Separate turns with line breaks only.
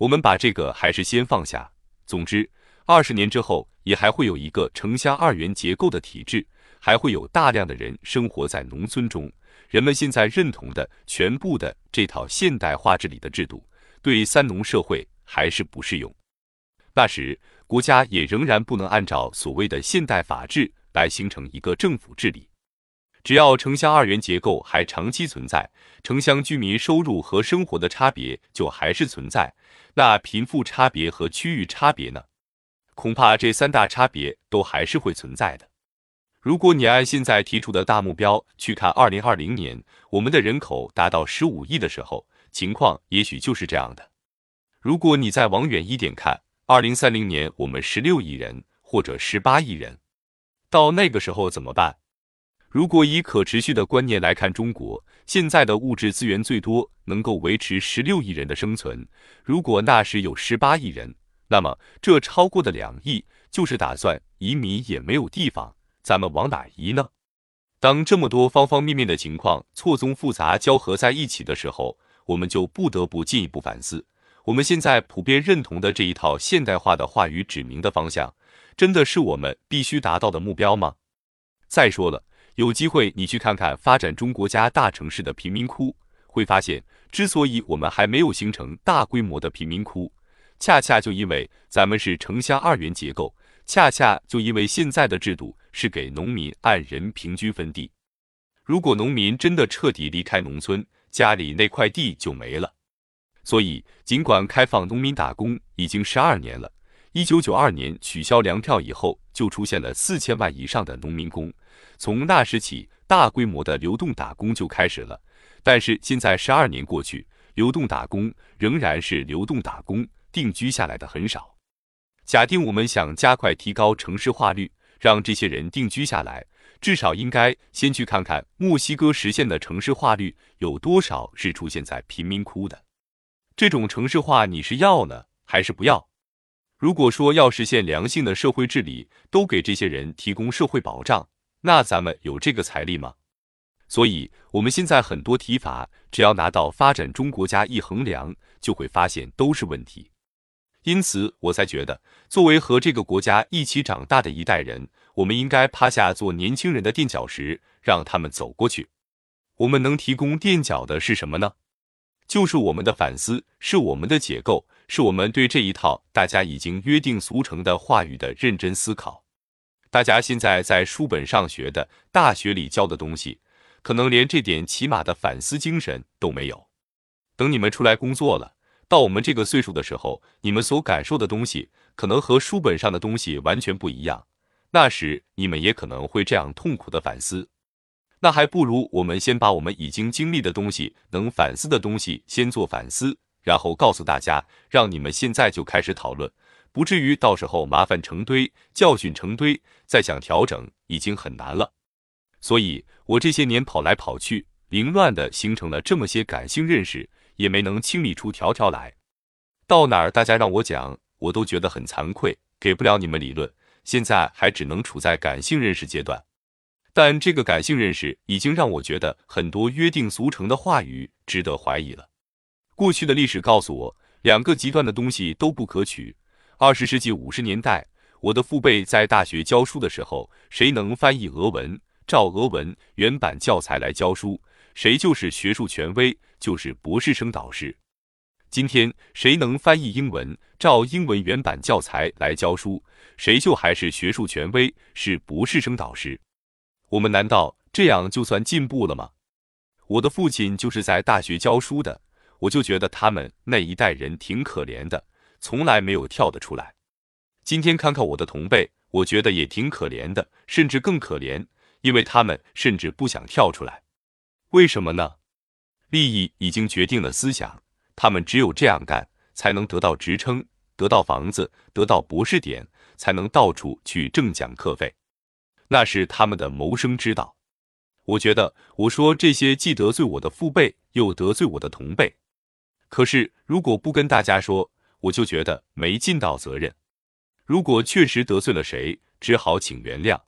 我们把这个还是先放下。总之，二十年之后也还会有一个城乡二元结构的体制，还会有大量的人生活在农村中。人们现在认同的全部的这套现代化治理的制度，对三农社会还是不适用。那时，国家也仍然不能按照所谓的现代法治来形成一个政府治理。只要城乡二元结构还长期存在，城乡居民收入和生活的差别就还是存在。那贫富差别和区域差别呢？恐怕这三大差别都还是会存在的。如果你按现在提出的大目标去看，二零二零年我们的人口达到十五亿的时候，情况也许就是这样的。如果你再往远一点看，二零三零年我们十六亿人或者十八亿人，到那个时候怎么办？如果以可持续的观念来看，中国现在的物质资源最多能够维持十六亿人的生存。如果那时有十八亿人，那么这超过的两亿就是打算移民也没有地方，咱们往哪移呢？当这么多方方面面的情况错综复杂交合在一起的时候，我们就不得不进一步反思：我们现在普遍认同的这一套现代化的话语指明的方向，真的是我们必须达到的目标吗？再说了。有机会你去看看发展中国家大城市的贫民窟，会发现，之所以我们还没有形成大规模的贫民窟，恰恰就因为咱们是城乡二元结构，恰恰就因为现在的制度是给农民按人平均分地。如果农民真的彻底离开农村，家里那块地就没了。所以，尽管开放农民打工已经十二年了，一九九二年取消粮票以后，就出现了四千万以上的农民工。从那时起，大规模的流动打工就开始了。但是现在十二年过去，流动打工仍然是流动打工，定居下来的很少。假定我们想加快提高城市化率，让这些人定居下来，至少应该先去看看墨西哥实现的城市化率有多少是出现在贫民窟的。这种城市化你是要呢，还是不要？如果说要实现良性的社会治理，都给这些人提供社会保障。那咱们有这个财力吗？所以，我们现在很多提法，只要拿到发展中国家一衡量，就会发现都是问题。因此，我才觉得，作为和这个国家一起长大的一代人，我们应该趴下做年轻人的垫脚石，让他们走过去。我们能提供垫脚的是什么呢？就是我们的反思，是我们的解构，是我们对这一套大家已经约定俗成的话语的认真思考。大家现在在书本上学的、大学里教的东西，可能连这点起码的反思精神都没有。等你们出来工作了，到我们这个岁数的时候，你们所感受的东西，可能和书本上的东西完全不一样。那时你们也可能会这样痛苦的反思。那还不如我们先把我们已经经历的东西、能反思的东西先做反思，然后告诉大家，让你们现在就开始讨论。不至于到时候麻烦成堆，教训成堆，再想调整已经很难了。所以，我这些年跑来跑去，凌乱的形成了这么些感性认识，也没能清理出条条来。到哪儿大家让我讲，我都觉得很惭愧，给不了你们理论。现在还只能处在感性认识阶段，但这个感性认识已经让我觉得很多约定俗成的话语值得怀疑了。过去的历史告诉我，两个极端的东西都不可取。二十世纪五十年代，我的父辈在大学教书的时候，谁能翻译俄文，照俄文原版教材来教书，谁就是学术权威，就是博士生导师。今天，谁能翻译英文，照英文原版教材来教书，谁就还是学术权威，是博士生导师。我们难道这样就算进步了吗？我的父亲就是在大学教书的，我就觉得他们那一代人挺可怜的。从来没有跳得出来。今天看看我的同辈，我觉得也挺可怜的，甚至更可怜，因为他们甚至不想跳出来。为什么呢？利益已经决定了思想，他们只有这样干，才能得到职称，得到房子，得到博士点，才能到处去挣讲课费。那是他们的谋生之道。我觉得我说这些既得罪我的父辈，又得罪我的同辈。可是如果不跟大家说，我就觉得没尽到责任，如果确实得罪了谁，只好请原谅。